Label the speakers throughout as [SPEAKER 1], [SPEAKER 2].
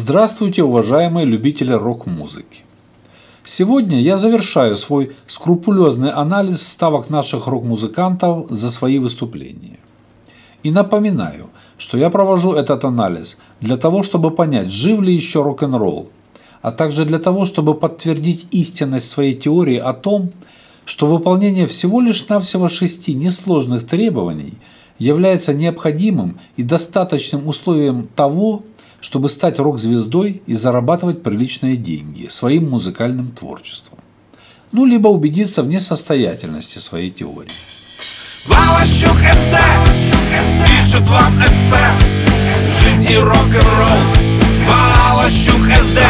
[SPEAKER 1] Здравствуйте, уважаемые любители рок-музыки! Сегодня я завершаю свой скрупулезный анализ ставок наших рок-музыкантов за свои выступления. И напоминаю, что я провожу этот анализ для того, чтобы понять, жив ли еще рок-н-ролл, а также для того, чтобы подтвердить истинность своей теории о том, что выполнение всего лишь навсего шести несложных требований является необходимым и достаточным условием того, чтобы стать рок-звездой и зарабатывать приличные деньги своим музыкальным творчеством. Ну, либо убедиться в несостоятельности своей теории. Валащук СД пишет вам эссе Жизнь и рок-н-ролл Валащук СД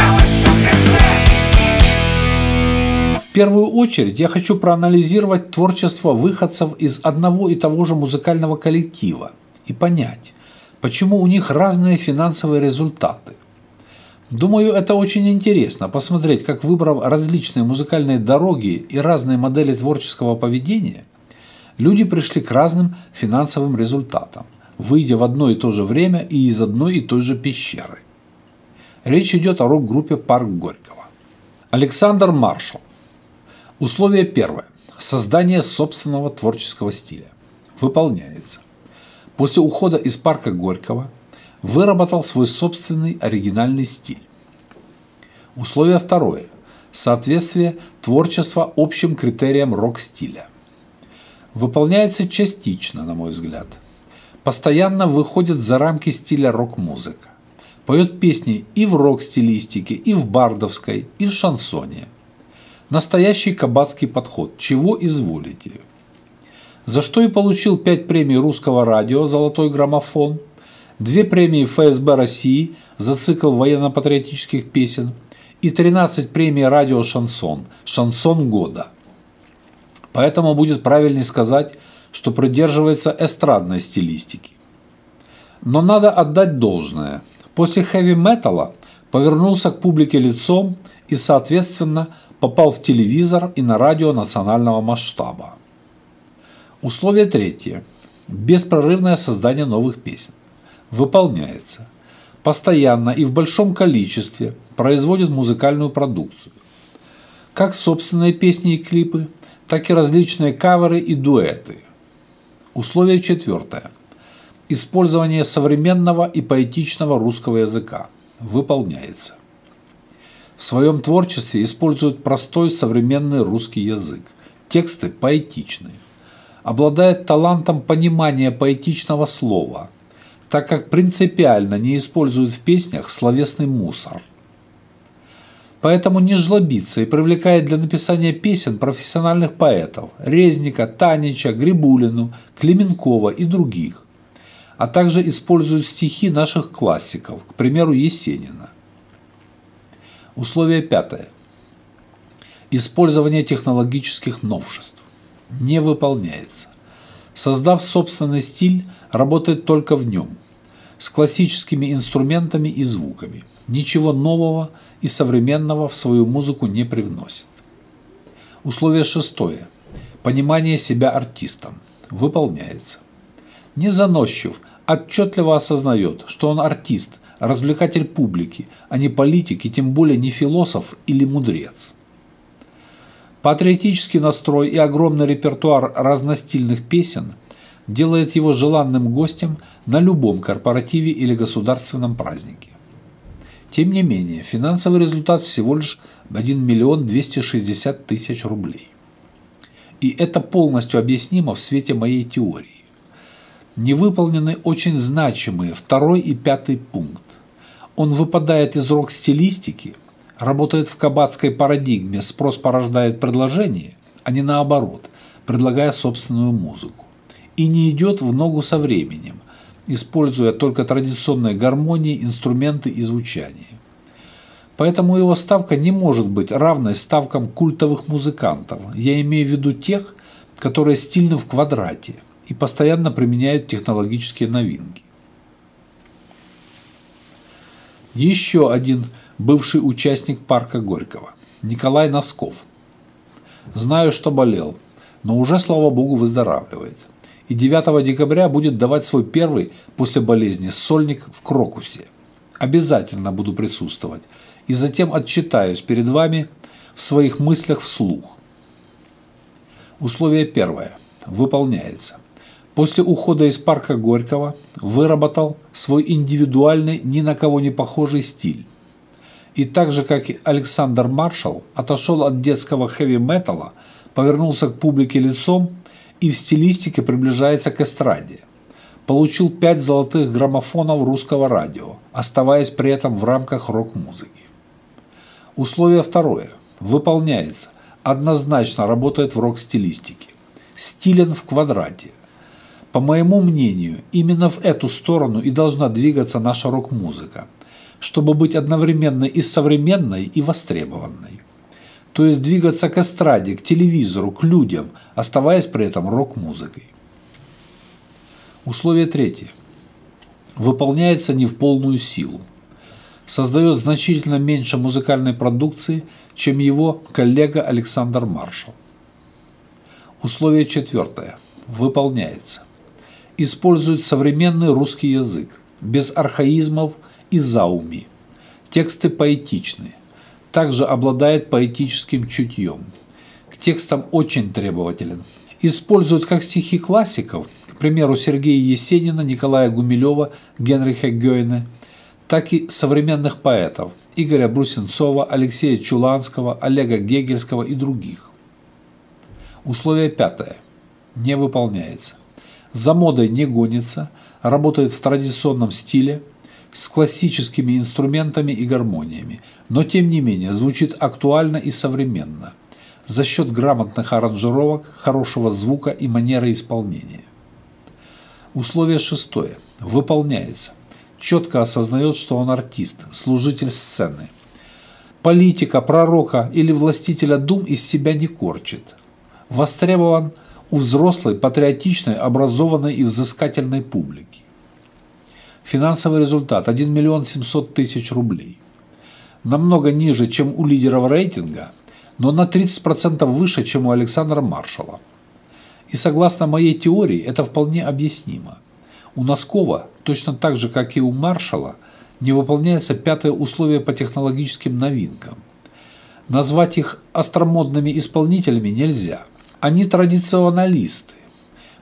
[SPEAKER 1] В первую очередь я хочу проанализировать творчество выходцев из одного и того же музыкального коллектива и понять, почему у них разные финансовые результаты. Думаю, это очень интересно посмотреть, как выбрав различные музыкальные дороги и разные модели творческого поведения, люди пришли к разным финансовым результатам, выйдя в одно и то же время и из одной и той же пещеры. Речь идет о рок-группе «Парк Горького». Александр Маршал. Условие первое. Создание собственного творческого стиля. Выполняется после ухода из парка Горького выработал свой собственный оригинальный стиль. Условие второе. Соответствие творчества общим критериям рок-стиля. Выполняется частично, на мой взгляд. Постоянно выходит за рамки стиля рок-музыка. Поет песни и в рок-стилистике, и в бардовской, и в шансоне. Настоящий кабацкий подход. Чего изволите? За что и получил 5 премий русского радио «Золотой граммофон», 2 премии ФСБ России за цикл военно-патриотических песен и 13 премий радио «Шансон» «Шансон года». Поэтому будет правильнее сказать, что придерживается эстрадной стилистики. Но надо отдать должное. После хэви-металла повернулся к публике лицом и, соответственно, попал в телевизор и на радио национального масштаба. Условие третье. Беспрерывное создание новых песен. Выполняется. Постоянно и в большом количестве производит музыкальную продукцию. Как собственные песни и клипы, так и различные каверы и дуэты. Условие четвертое. Использование современного и поэтичного русского языка. Выполняется. В своем творчестве используют простой современный русский язык. Тексты поэтичные обладает талантом понимания поэтичного слова, так как принципиально не использует в песнях словесный мусор. Поэтому не жлобится и привлекает для написания песен профессиональных поэтов – Резника, Танича, Грибулину, Клеменкова и других, а также использует стихи наших классиков, к примеру, Есенина. Условие пятое. Использование технологических новшеств не выполняется. Создав собственный стиль, работает только в нем, с классическими инструментами и звуками. Ничего нового и современного в свою музыку не привносит. Условие шестое. Понимание себя артистом. Выполняется. Не заносчив, отчетливо осознает, что он артист, развлекатель публики, а не политик и тем более не философ или мудрец. Патриотический настрой и огромный репертуар разностильных песен делает его желанным гостем на любом корпоративе или государственном празднике. Тем не менее, финансовый результат всего лишь 1 миллион 260 тысяч рублей. И это полностью объяснимо в свете моей теории. Не выполнены очень значимые второй и пятый пункт. Он выпадает из рок-стилистики – работает в кабацкой парадигме «спрос порождает предложение», а не наоборот, предлагая собственную музыку. И не идет в ногу со временем, используя только традиционные гармонии, инструменты и звучание. Поэтому его ставка не может быть равной ставкам культовых музыкантов. Я имею в виду тех, которые стильны в квадрате и постоянно применяют технологические новинки. Еще один бывший участник парка Горького, Николай Носков. Знаю, что болел, но уже, слава богу, выздоравливает. И 9 декабря будет давать свой первый после болезни сольник в Крокусе. Обязательно буду присутствовать. И затем отчитаюсь перед вами в своих мыслях вслух. Условие первое. Выполняется. После ухода из парка Горького выработал свой индивидуальный, ни на кого не похожий стиль. И так же, как и Александр Маршалл, отошел от детского хэви-металла, повернулся к публике лицом и в стилистике приближается к эстраде. Получил пять золотых граммофонов русского радио, оставаясь при этом в рамках рок-музыки. Условие второе. Выполняется. Однозначно работает в рок-стилистике. Стилен в квадрате. По моему мнению, именно в эту сторону и должна двигаться наша рок-музыка, чтобы быть одновременно и современной, и востребованной. То есть двигаться к эстраде, к телевизору, к людям, оставаясь при этом рок-музыкой. Условие третье. Выполняется не в полную силу. Создает значительно меньше музыкальной продукции, чем его коллега Александр Маршал. Условие четвертое. Выполняется использует современный русский язык, без архаизмов и зауми. Тексты поэтичны. Также обладает поэтическим чутьем. К текстам очень требователен. Использует как стихи классиков, к примеру, Сергея Есенина, Николая Гумилева, Генриха Гёйна, так и современных поэтов Игоря Брусенцова, Алексея Чуланского, Олега Гегельского и других. Условие пятое. Не выполняется за модой не гонится, работает в традиционном стиле, с классическими инструментами и гармониями, но тем не менее звучит актуально и современно за счет грамотных аранжировок, хорошего звука и манеры исполнения. Условие шестое. Выполняется. Четко осознает, что он артист, служитель сцены. Политика, пророка или властителя дум из себя не корчит. Востребован – у взрослой, патриотичной, образованной и взыскательной публики. Финансовый результат – 1 миллион 700 тысяч рублей. Намного ниже, чем у лидеров рейтинга, но на 30% выше, чем у Александра Маршала. И согласно моей теории, это вполне объяснимо. У Носкова, точно так же, как и у Маршала, не выполняется пятое условие по технологическим новинкам. Назвать их остромодными исполнителями нельзя – они традиционалисты,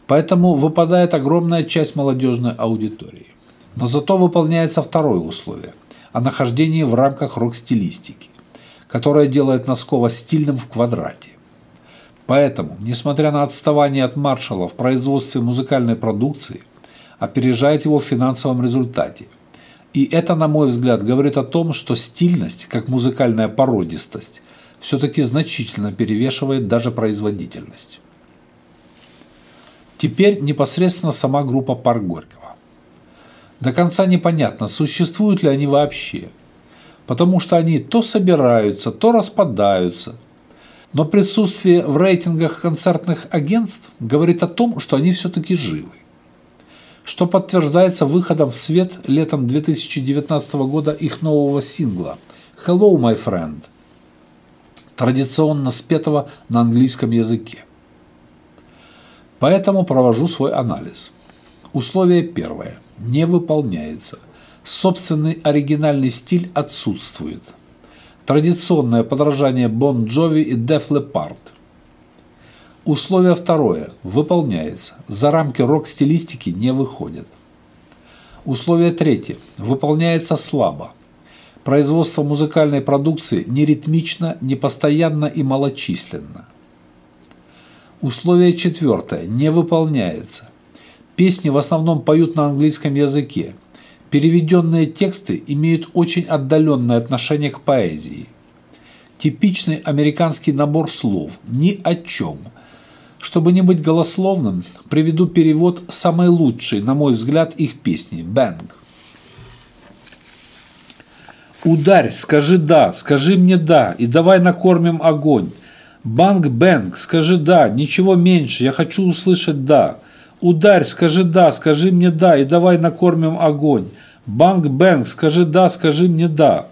[SPEAKER 1] поэтому выпадает огромная часть молодежной аудитории. Но зато выполняется второе условие – о нахождении в рамках рок-стилистики, которое делает Носкова стильным в квадрате. Поэтому, несмотря на отставание от маршала в производстве музыкальной продукции, опережает его в финансовом результате. И это, на мой взгляд, говорит о том, что стильность, как музыкальная породистость, все-таки значительно перевешивает даже производительность. Теперь непосредственно сама группа Парк Горького. До конца непонятно, существуют ли они вообще, потому что они то собираются, то распадаются. Но присутствие в рейтингах концертных агентств говорит о том, что они все-таки живы что подтверждается выходом в свет летом 2019 года их нового сингла «Hello, my friend», традиционно спетого на английском языке. Поэтому провожу свой анализ. Условие первое. Не выполняется. Собственный оригинальный стиль отсутствует. Традиционное подражание Бон Джови и Def Leppard. Условие второе. Выполняется. За рамки рок-стилистики не выходит. Условие третье. Выполняется слабо. Производство музыкальной продукции не ритмично, не постоянно и малочисленно. Условие четвертое. Не выполняется. Песни в основном поют на английском языке. Переведенные тексты имеют очень отдаленное отношение к поэзии. Типичный американский набор слов «ни о чем». Чтобы не быть голословным, приведу перевод самой лучшей, на мой взгляд, их песни «Бэнг». Ударь, скажи «да», скажи мне «да», и давай накормим огонь. Bang-bang, скажи «да», ничего меньше, я хочу услышать «да». Ударь, скажи «да», скажи мне «да», и давай накормим огонь. Bang-bang, скажи «да», скажи мне «да».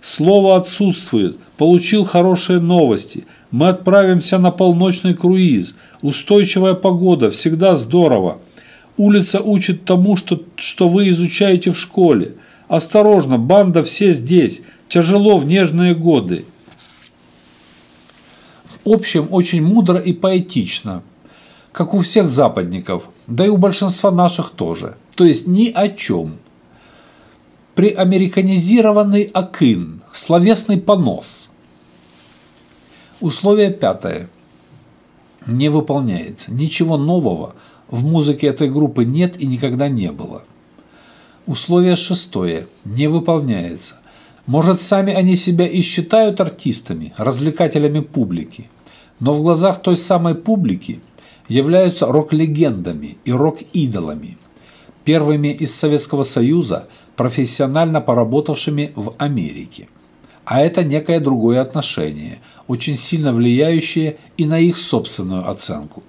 [SPEAKER 1] Слово отсутствует. Получил хорошие новости. Мы отправимся на полночный круиз. Устойчивая погода, всегда здорово. Улица учит тому, что, что вы изучаете в школе. Осторожно, банда все здесь. Тяжело в нежные годы. В общем, очень мудро и поэтично. Как у всех западников, да и у большинства наших тоже. То есть ни о чем. Преамериканизированный акын, словесный понос. Условие пятое. Не выполняется. Ничего нового в музыке этой группы нет и никогда не было. Условие шестое. Не выполняется. Может, сами они себя и считают артистами, развлекателями публики, но в глазах той самой публики являются рок-легендами и рок-идолами, первыми из Советского Союза, профессионально поработавшими в Америке. А это некое другое отношение, очень сильно влияющее и на их собственную оценку.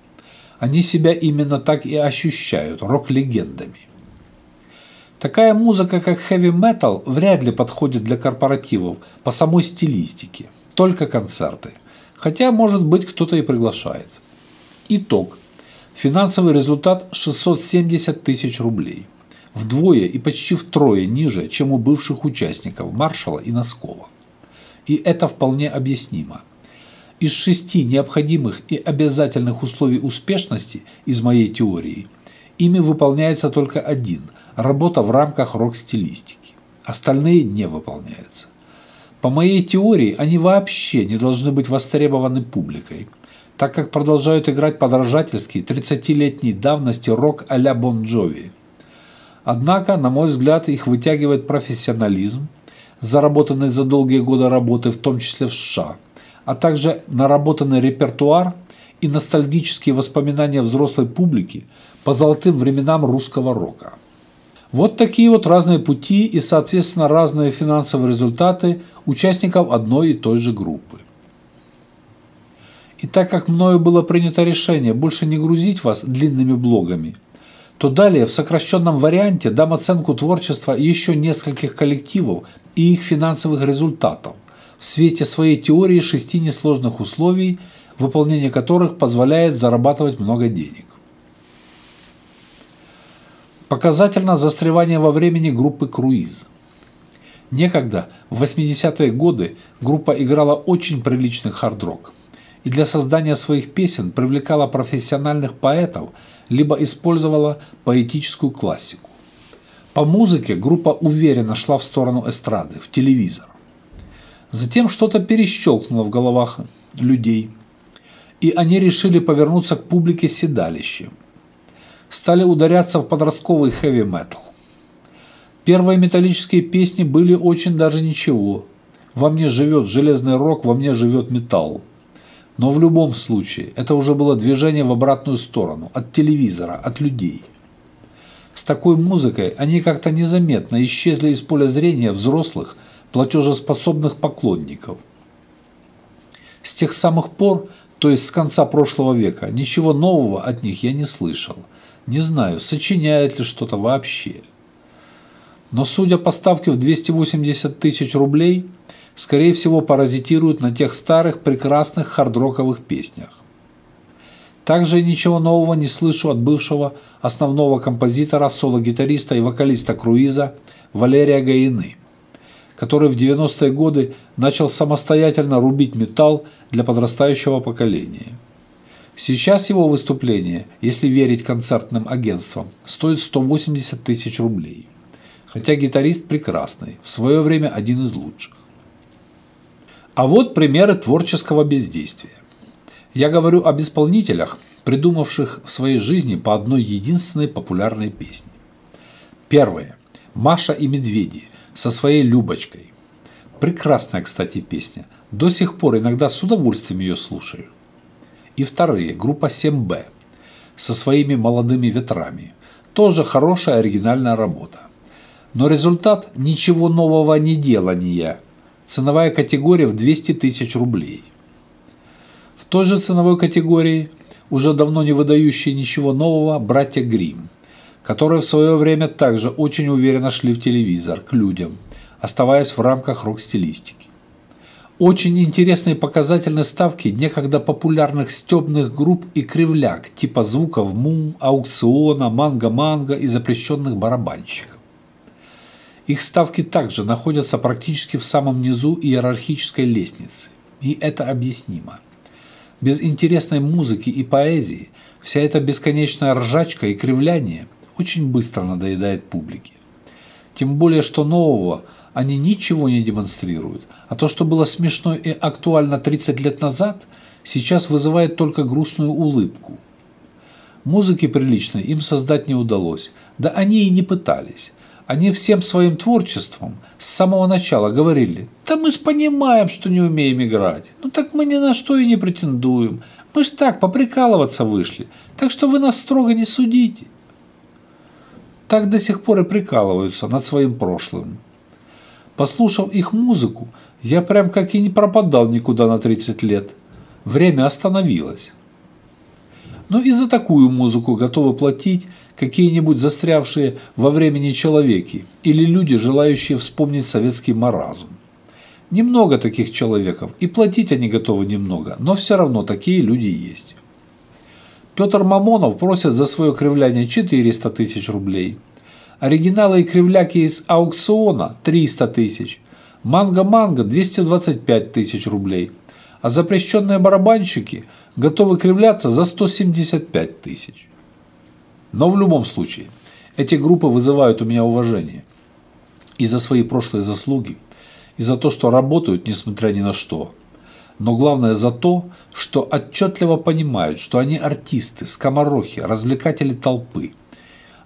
[SPEAKER 1] Они себя именно так и ощущают рок-легендами. Такая музыка, как хэви-метал, вряд ли подходит для корпоративов по самой стилистике, только концерты. Хотя, может быть, кто-то и приглашает. Итог. Финансовый результат 670 тысяч рублей. Вдвое и почти втрое ниже, чем у бывших участников Маршала и Носкова. И это вполне объяснимо. Из шести необходимых и обязательных условий успешности из моей теории ими выполняется только один – работа в рамках рок-стилистики. Остальные не выполняются. По моей теории, они вообще не должны быть востребованы публикой, так как продолжают играть подражательский 30-летней давности рок а-ля Бон Джови. Однако, на мой взгляд, их вытягивает профессионализм, заработанный за долгие годы работы, в том числе в США, а также наработанный репертуар и ностальгические воспоминания взрослой публики по золотым временам русского рока. Вот такие вот разные пути и, соответственно, разные финансовые результаты участников одной и той же группы. И так как мною было принято решение больше не грузить вас длинными блогами, то далее в сокращенном варианте дам оценку творчества еще нескольких коллективов и их финансовых результатов в свете своей теории шести несложных условий, выполнение которых позволяет зарабатывать много денег. Показательно застревание во времени группы «Круиз». Некогда, в 80-е годы, группа играла очень приличный хард-рок и для создания своих песен привлекала профессиональных поэтов, либо использовала поэтическую классику. По музыке группа уверенно шла в сторону эстрады, в телевизор. Затем что-то перещелкнуло в головах людей, и они решили повернуться к публике седалищем – стали ударяться в подростковый хэви-метал. Первые металлические песни были очень даже ничего. Во мне живет железный рок, во мне живет металл. Но в любом случае, это уже было движение в обратную сторону, от телевизора, от людей. С такой музыкой они как-то незаметно исчезли из поля зрения взрослых, платежеспособных поклонников. С тех самых пор, то есть с конца прошлого века, ничего нового от них я не слышал – не знаю, сочиняет ли что-то вообще. Но судя по ставке в 280 тысяч рублей, скорее всего паразитируют на тех старых прекрасных хардроковых песнях. Также ничего нового не слышу от бывшего основного композитора, соло-гитариста и вокалиста круиза Валерия Гаины, который в 90-е годы начал самостоятельно рубить металл для подрастающего поколения. Сейчас его выступление, если верить концертным агентствам, стоит 180 тысяч рублей. Хотя гитарист прекрасный, в свое время один из лучших. А вот примеры творческого бездействия. Я говорю об исполнителях, придумавших в своей жизни по одной единственной популярной песне. Первое. Маша и медведи со своей Любочкой. Прекрасная, кстати, песня. До сих пор иногда с удовольствием ее слушаю. И вторые, группа 7Б, со своими молодыми ветрами. Тоже хорошая оригинальная работа. Но результат – ничего нового не делания. Ценовая категория в 200 тысяч рублей. В той же ценовой категории уже давно не выдающие ничего нового братья Грим, которые в свое время также очень уверенно шли в телевизор к людям, оставаясь в рамках рок-стилистики. Очень интересные показательные ставки некогда популярных стебных групп и кривляк типа звуков му, аукциона, манго-манго и запрещенных барабанщиков. Их ставки также находятся практически в самом низу иерархической лестницы. И это объяснимо. Без интересной музыки и поэзии вся эта бесконечная ржачка и кривляние очень быстро надоедает публике. Тем более, что нового они ничего не демонстрируют, а то, что было смешно и актуально 30 лет назад, сейчас вызывает только грустную улыбку. Музыки приличной им создать не удалось, да они и не пытались. Они всем своим творчеством с самого начала говорили, да мы ж понимаем, что не умеем играть, ну так мы ни на что и не претендуем, мы ж так поприкалываться вышли, так что вы нас строго не судите. Так до сих пор и прикалываются над своим прошлым. Послушав их музыку, я прям как и не пропадал никуда на 30 лет. Время остановилось. Но и за такую музыку готовы платить какие-нибудь застрявшие во времени человеки или люди, желающие вспомнить советский маразм. Немного таких человеков, и платить они готовы немного, но все равно такие люди есть. Петр Мамонов просит за свое кривляние 400 тысяч рублей. Оригиналы и кривляки из аукциона – 300 тысяч. Манго-манго – 225 тысяч рублей. А запрещенные барабанщики готовы кривляться за 175 тысяч. Но в любом случае, эти группы вызывают у меня уважение. И за свои прошлые заслуги, и за то, что работают, несмотря ни на что. Но главное за то, что отчетливо понимают, что они артисты, скоморохи, развлекатели толпы.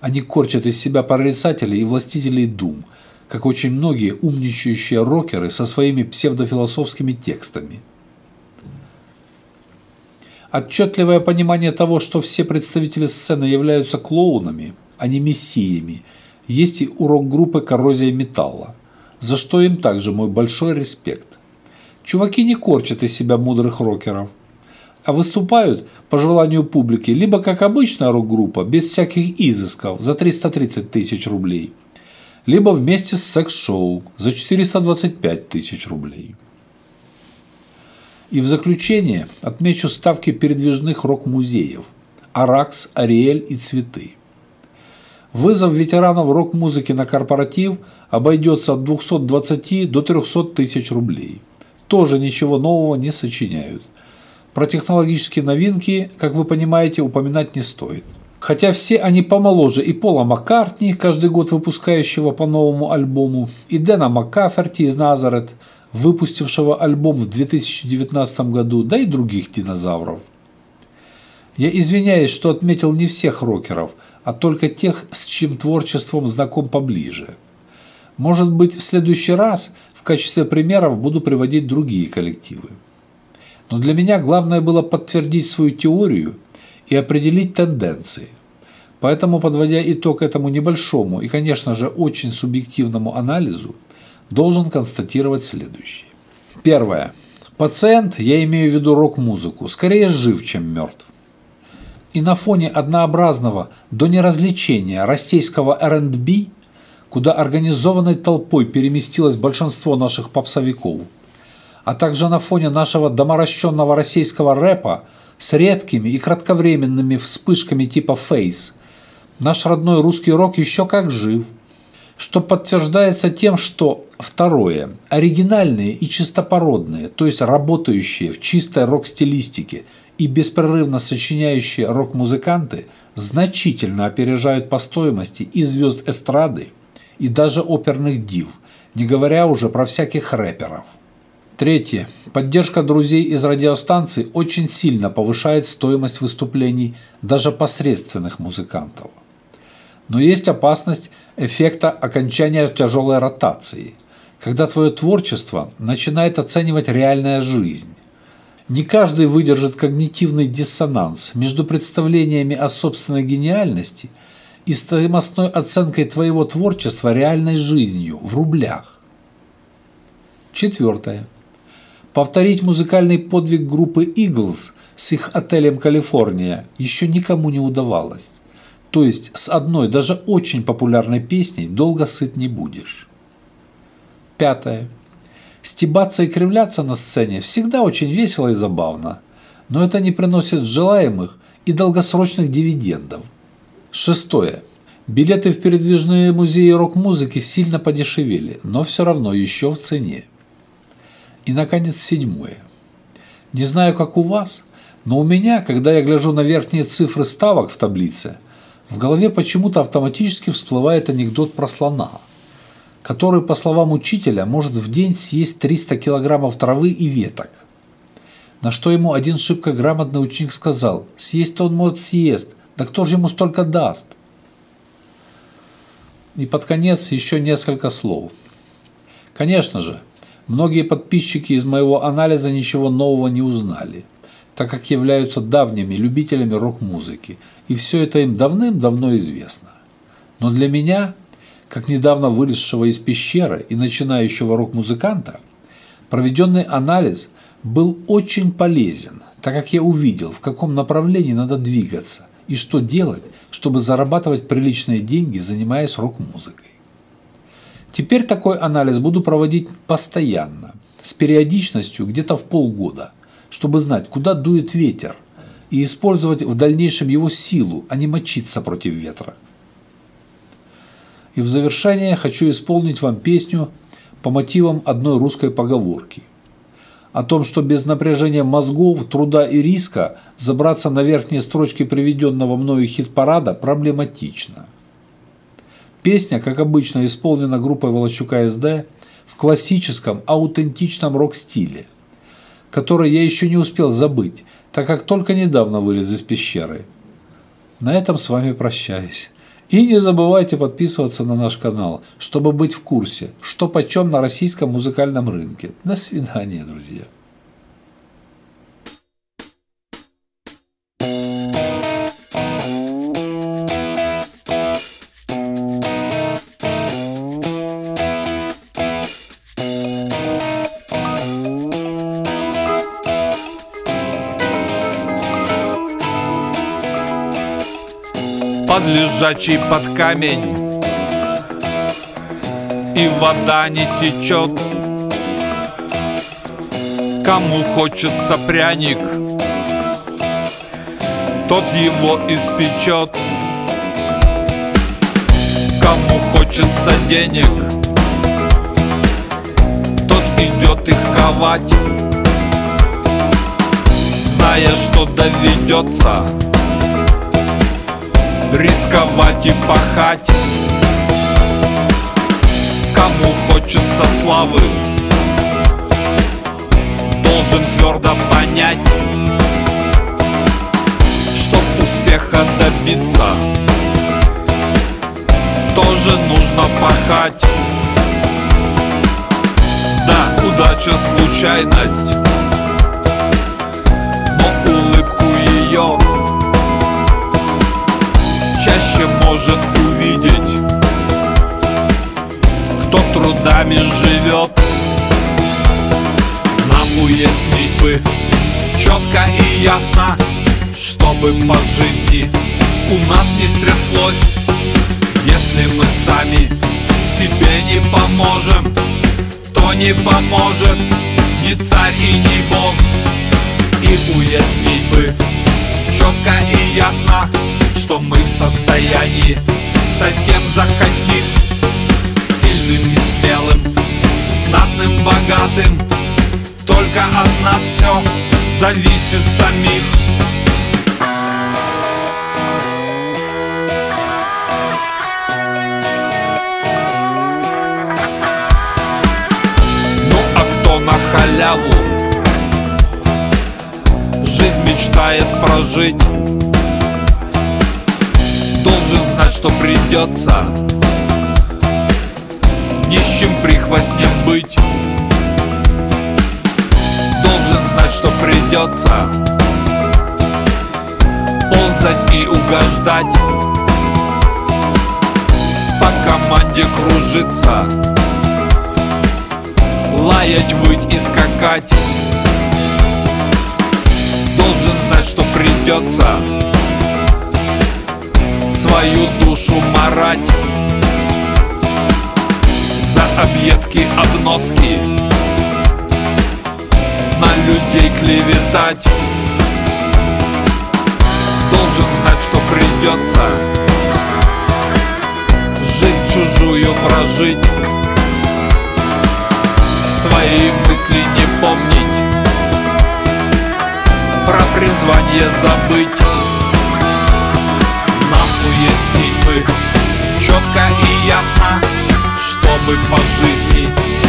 [SPEAKER 1] Они корчат из себя прорицателей и властителей дум, как очень многие умничающие рокеры со своими псевдофилософскими текстами – Отчетливое понимание того, что все представители сцены являются клоунами, а не мессиями, есть и урок группы «Коррозия металла», за что им также мой большой респект. Чуваки не корчат из себя мудрых рокеров, а выступают по желанию публики либо как обычная рок-группа, без всяких изысков, за 330 тысяч рублей, либо вместе с секс-шоу за 425 тысяч рублей. И в заключение отмечу ставки передвижных рок-музеев «Аракс», «Ариэль» и «Цветы». Вызов ветеранов рок-музыки на корпоратив обойдется от 220 до 300 тысяч рублей. Тоже ничего нового не сочиняют. Про технологические новинки, как вы понимаете, упоминать не стоит. Хотя все они помоложе и Пола Маккартни, каждый год выпускающего по новому альбому, и Дэна Маккаферти из Назарет – выпустившего альбом в 2019 году, да и других динозавров. Я извиняюсь, что отметил не всех рокеров, а только тех, с чьим творчеством знаком поближе. Может быть, в следующий раз в качестве примеров буду приводить другие коллективы. Но для меня главное было подтвердить свою теорию и определить тенденции. Поэтому, подводя итог этому небольшому и, конечно же, очень субъективному анализу, должен констатировать следующее. Первое. Пациент, я имею в виду рок-музыку, скорее жив, чем мертв. И на фоне однообразного до неразличения российского R&B, куда организованной толпой переместилось большинство наших попсовиков, а также на фоне нашего доморощенного российского рэпа с редкими и кратковременными вспышками типа фейс, наш родной русский рок еще как жив – что подтверждается тем, что второе, оригинальные и чистопородные, то есть работающие в чистой рок-стилистике и беспрерывно сочиняющие рок-музыканты значительно опережают по стоимости и звезд эстрады, и даже оперных див, не говоря уже про всяких рэперов. Третье. Поддержка друзей из радиостанций очень сильно повышает стоимость выступлений даже посредственных музыкантов. Но есть опасность эффекта окончания тяжелой ротации, когда твое творчество начинает оценивать реальная жизнь. Не каждый выдержит когнитивный диссонанс между представлениями о собственной гениальности и стоимостной оценкой твоего творчества реальной жизнью в рублях. Четвертое. Повторить музыкальный подвиг группы Eagles с их отелем «Калифорния» еще никому не удавалось. То есть с одной, даже очень популярной песней долго сыт не будешь. Пятое. Стебаться и кривляться на сцене всегда очень весело и забавно, но это не приносит желаемых и долгосрочных дивидендов. Шестое. Билеты в передвижные музеи рок-музыки сильно подешевели, но все равно еще в цене. И, наконец, седьмое. Не знаю, как у вас, но у меня, когда я гляжу на верхние цифры ставок в таблице, в голове почему-то автоматически всплывает анекдот про слона, который, по словам учителя, может в день съесть 300 килограммов травы и веток. На что ему один шибко грамотный ученик сказал, съесть он может съест, да кто же ему столько даст? И под конец еще несколько слов. Конечно же, многие подписчики из моего анализа ничего нового не узнали, так как являются давними любителями рок-музыки, и все это им давным-давно известно. Но для меня, как недавно вылезшего из пещеры и начинающего рок-музыканта, проведенный анализ был очень полезен, так как я увидел, в каком направлении надо двигаться и что делать, чтобы зарабатывать приличные деньги, занимаясь рок-музыкой. Теперь такой анализ буду проводить постоянно, с периодичностью где-то в полгода, чтобы знать, куда дует ветер, и использовать в дальнейшем его силу, а не мочиться против ветра. И в завершение хочу исполнить вам песню по мотивам одной русской поговорки – о том, что без напряжения мозгов, труда и риска забраться на верхние строчки приведенного мною хит-парада проблематично. Песня, как обычно, исполнена группой Волощука СД в классическом, аутентичном рок-стиле, который я еще не успел забыть, так как только недавно вылез из пещеры. На этом с вами прощаюсь. И не забывайте подписываться на наш канал, чтобы быть в курсе, что почем на российском музыкальном рынке. До свидания, друзья.
[SPEAKER 2] Под лежачий под камень. И вода не течет. Кому хочется пряник Тот его испечет. Кому хочется денег Тот идет их ковать. Зная, что доведется рисковать и пахать. Кому хочется славы Должен твердо понять Чтоб успеха добиться Тоже нужно пахать. Да, удача случайность чаще может увидеть. Кто трудами живет Нам уяснить бы четко и ясно Чтобы по жизни у нас не стряслось. Если мы сами себе не поможем То не поможет ни царь и ни бог. И уяснить бы четко и ясно что мы в состоянии стать кем захотим Сильным и смелым, знатным, богатым. Только от нас все зависит самих. Ну а кто на халяву? Жизнь мечтает прожить Должен знать, что придется Нищим прихвостнем быть. Должен знать, что придется Ползать и угождать. По команде кружиться Лаять, выть и скакать. Должен знать, что придется свою душу марать. За объедки, обноски. На людей клеветать. Должен знать, что придется. Чужую прожить. Свои мысли не помнить. Про призвание забыть Нам уяснить бы четко и ясно Чтобы по жизни